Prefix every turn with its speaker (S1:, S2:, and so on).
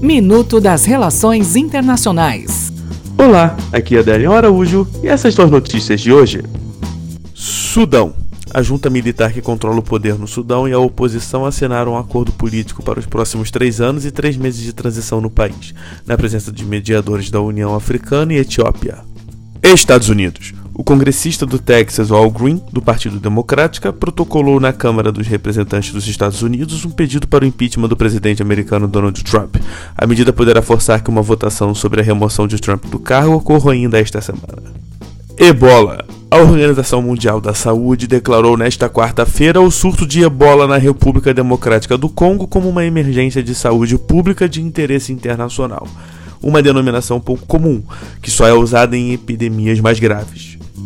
S1: Minuto das Relações Internacionais.
S2: Olá, aqui é Adélio Araújo e essas são as notícias de hoje. Sudão. A junta militar que controla o poder no Sudão e a oposição assinaram um acordo político para os próximos três anos e três meses de transição no país, na presença de mediadores da União Africana e Etiópia. Estados Unidos. Congressista do Texas, Al Green, do Partido Democrática, protocolou na Câmara dos Representantes dos Estados Unidos um pedido para o impeachment do presidente americano Donald Trump. A medida poderá forçar que uma votação sobre a remoção de Trump do cargo ocorra ainda esta semana. Ebola. A Organização Mundial da Saúde declarou nesta quarta-feira o surto de ebola na República Democrática do Congo como uma emergência de saúde pública de interesse internacional. Uma denominação pouco comum, que só é usada em epidemias mais graves.